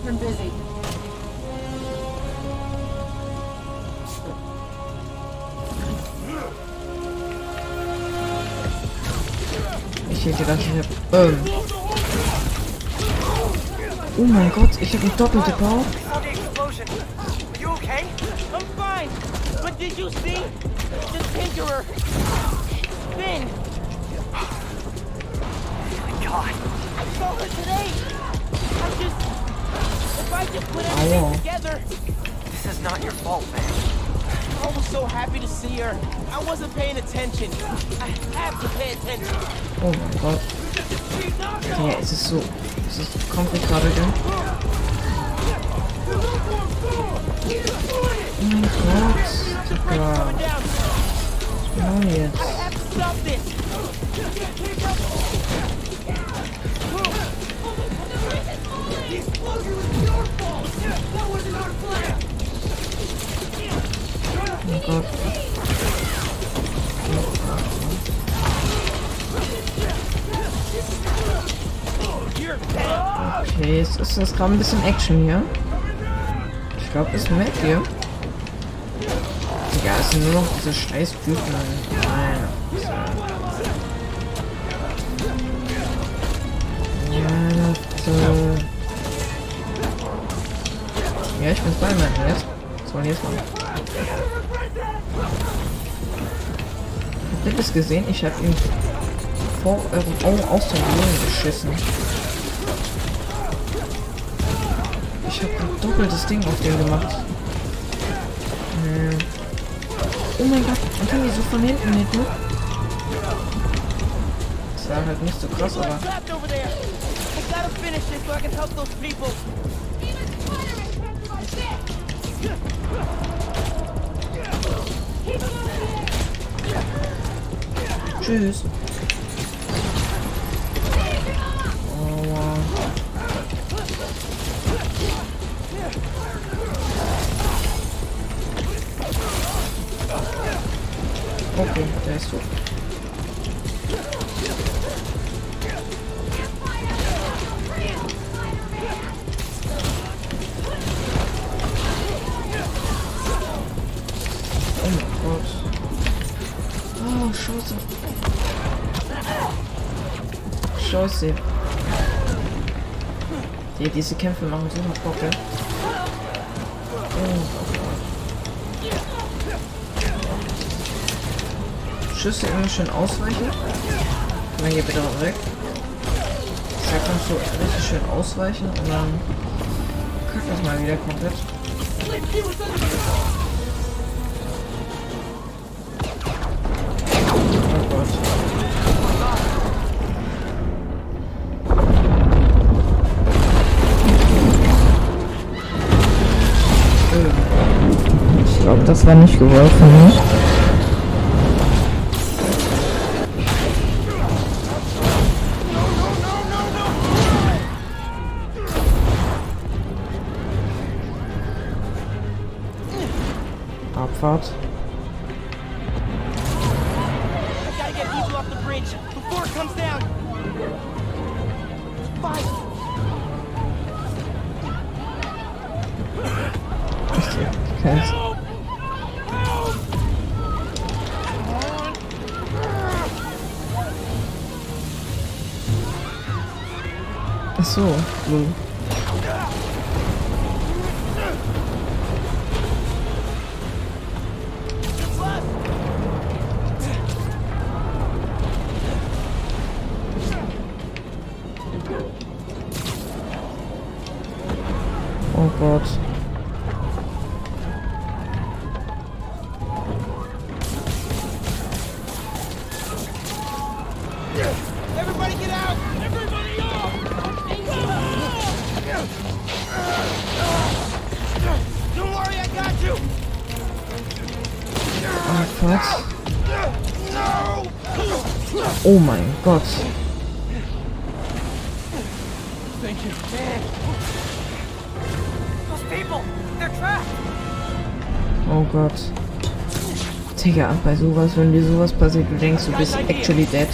Keep him busy. Ich hätte gedacht, ich hab. Ähm. Oh mein Gott, ich habe eine doppelte Bauch. Saw the explosion. Are you okay? I'm fine. But did you see? The Tinkerer. Phin. My God. I saw her today. I'm just... If I just put Ow. everything together... This is not your fault, man. I was so happy to see her. I wasn't paying attention. I have to pay attention. Oh mein Gott. Okay, es ist so. Es ist komplett gerade eh? gell? Oh mein Gott. Digga. Genau jetzt. have to Gott. Okay, es ist jetzt gerade ein bisschen Action hier. Ich glaube, es merkt ihr. Digga, es sind nur noch diese scheiß Typen. Nein. Ja, bitte. Ja, ich bin Spider-Man. Jetzt? Was wollen jetzt machen? Habt ihr gesehen? Ich habe ihn vor eurem Augen aus den Boden geschissen. Ich habe ein doppeltes Ding auf den gemacht. Hm. Oh mein Gott, okay, so von hinten nicht nur. Das war halt nicht so krass, aber tschüss. Ich aussehe. Die, diese Kämpfe machen so einen Bock, ja? Oh. Schüsse immer schön ausweichen. Kann man hier bitte weg. Da kannst du richtig schön ausweichen und dann kackt das mal wieder komplett. War nicht gewollt von mir. Everybody get out! Everybody off! Don't worry, I got you! Oh Gott. Oh mein Gott. Thank you. Those people, they're trapped. Oh Gott. Digga, bei sowas, wenn dir sowas passiert, du denkst, du bist actually dead.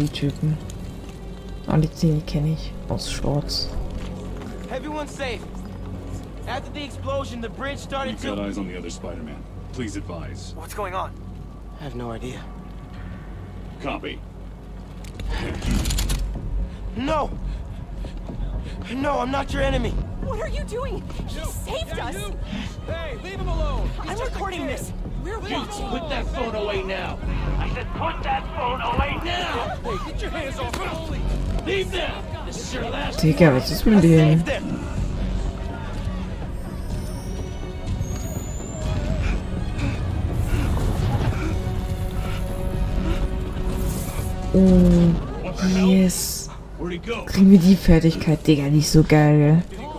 Die Typen. Ah, die Szene kenne ich. Aus Shorts. Everyone's safe. After the explosion, the bridge started We've got to. eyes on the other Spider-Man. Please advise. What's going on? I have no idea. Copy. No! No, I'm not your enemy. What are you doing? He saved us. Hey, leave him alone. I'm recording this. We're watching. Put that phone away now. I said put that phone away now. Hey, get your hands off me. Leave now. This is your last. Digga, was ist mit denen? Oh, yes. Kriegen wir die Fertigkeit, Digga, ist so geil, gell?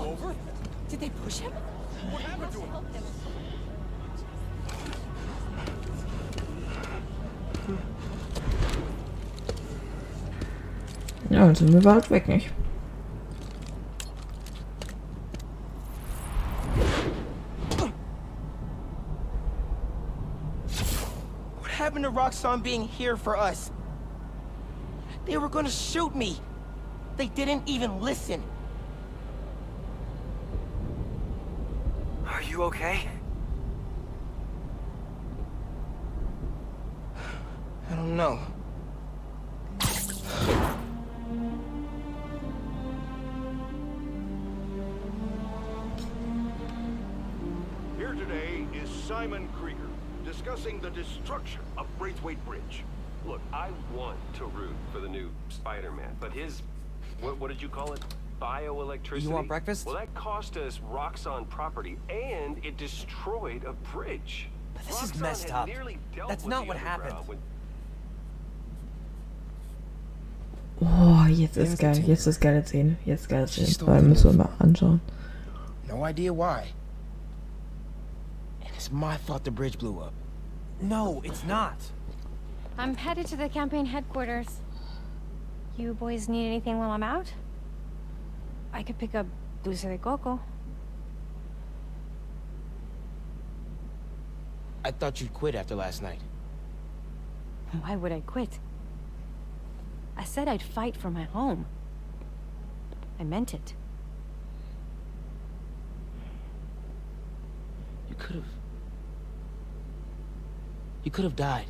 Ja, dann sind wir bald weg, nicht? happened to Roxxon being here for us? They were gonna shoot me. They didn't even listen. Are you okay? I don't know. Simon Krieger, discussing the destruction of Braithwaite Bridge. Look, I want to root for the new Spider-Man, but his, what, what did you call it? Bioelectricity? You want breakfast? Well, that cost us Roxxon property, and it destroyed a bridge. But this is messed up. That's not what happened. when- Oh, jetzt ist geil. Jetzt ist geile Szene. Jetzt geile Szene. Weil müssen wir mal anschauen. No idea why. It's my fault the bridge blew up. No, it's not. I'm headed to the campaign headquarters. You boys need anything while I'm out? I could pick up dulce de coco. I thought you'd quit after last night. Why would I quit? I said I'd fight for my home. I meant it. You could have. You could have died.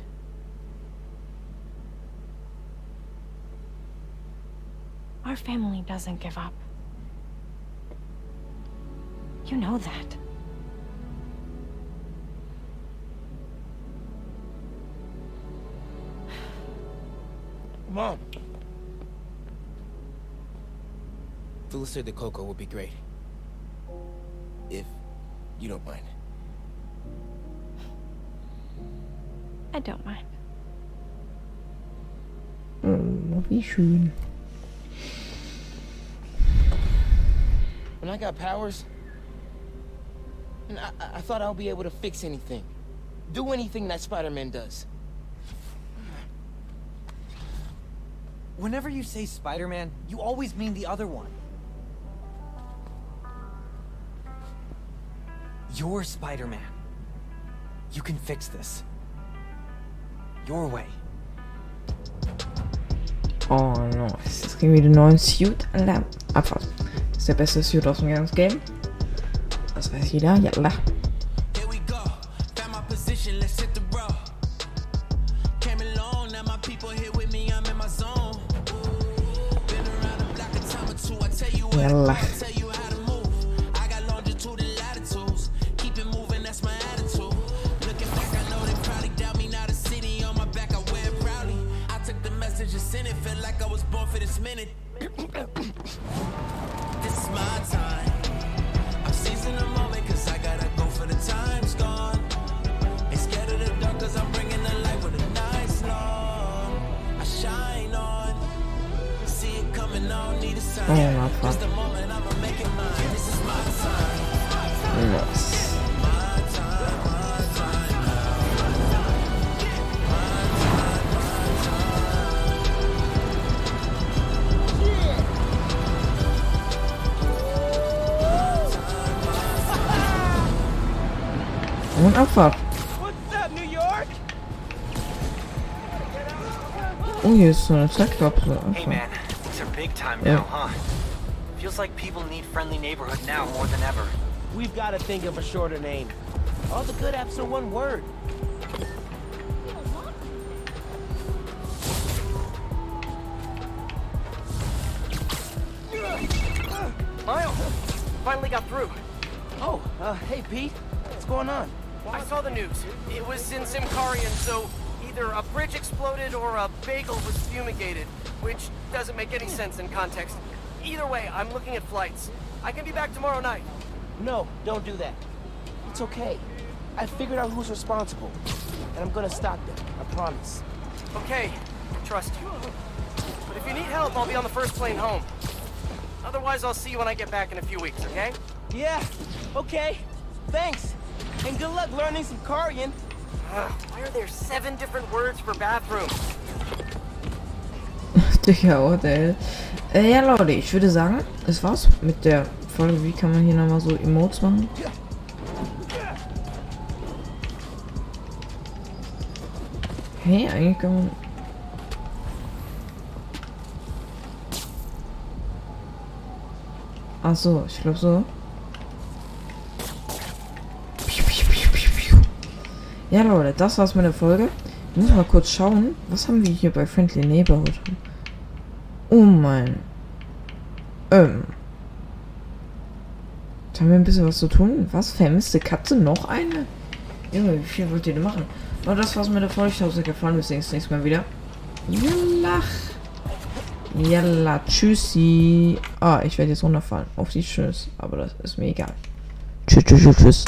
Our family doesn't give up. You know that. Mom. Dulce de coco would be great. If you don't mind. I don't mind. Oh, wie schön. When I got powers, and I, I I thought I'll be able to fix anything. Do anything that Spider-Man does. Whenever you say Spider-Man, you always mean the other one. You're Spider-Man. You can fix this. Your way. Oh, no, Jetzt kriegen wir den neuen Suit. Alter, Abfahrt. Das ist der beste Suit aus dem ganzen Game. Das weiß jeder. Yalla. Found Und Abfahrt. What's up, New York? Oh, hier ist so eine Zeitkapsel. Hey man, things are big time Yeah. now, huh? Feels like people need friendly neighborhood now more than ever. We've gotta think of a shorter name. All the good apps are one word. Miles, finally got through. Oh, uh, hey Pete. What's going on? I saw the news. It was in Symkarian, so either a bridge exploded or a bagel was fumigated, which doesn't make any sense in context. Either way, I'm looking at flights. I can be back tomorrow night. No, don't do that. It's okay. I figured out who's responsible. And I'm gonna stop them. I promise. Okay, trust you. But if you need help, I'll be on the first plane home. Otherwise, I'll see you when I get back in a few weeks, okay? Yeah, okay. Thanks. And good luck learning some Karian. why are there seven different words for bathroom? Digga, what the hell? Äh, ja, Leute, ich würde sagen, das war's mit der Folge. Wie kann man hier nochmal so Emotes machen? Hey, eigentlich kann man... Ach so, ich glaube so. Ja, Leute, das war's mit der Folge. Ich muss mal kurz schauen, was haben wir hier bei Friendly Neighborhood? Oh mein. Ähm. Jetzt haben wir ein bisschen was zu tun. Was? Vermisste Katze? Noch eine? Junge, wie viel wollt ihr denn machen? Aber das war's mit der Folge. Ich hoffe, es gefallen. Wir sehen uns nächstes Mal wieder. Jalla. Jalla. Tschüssi. Ah, ich werde jetzt runterfallen. Auf die Tschüss. Aber das ist mir egal. Tschüss, tschüss, tschüss.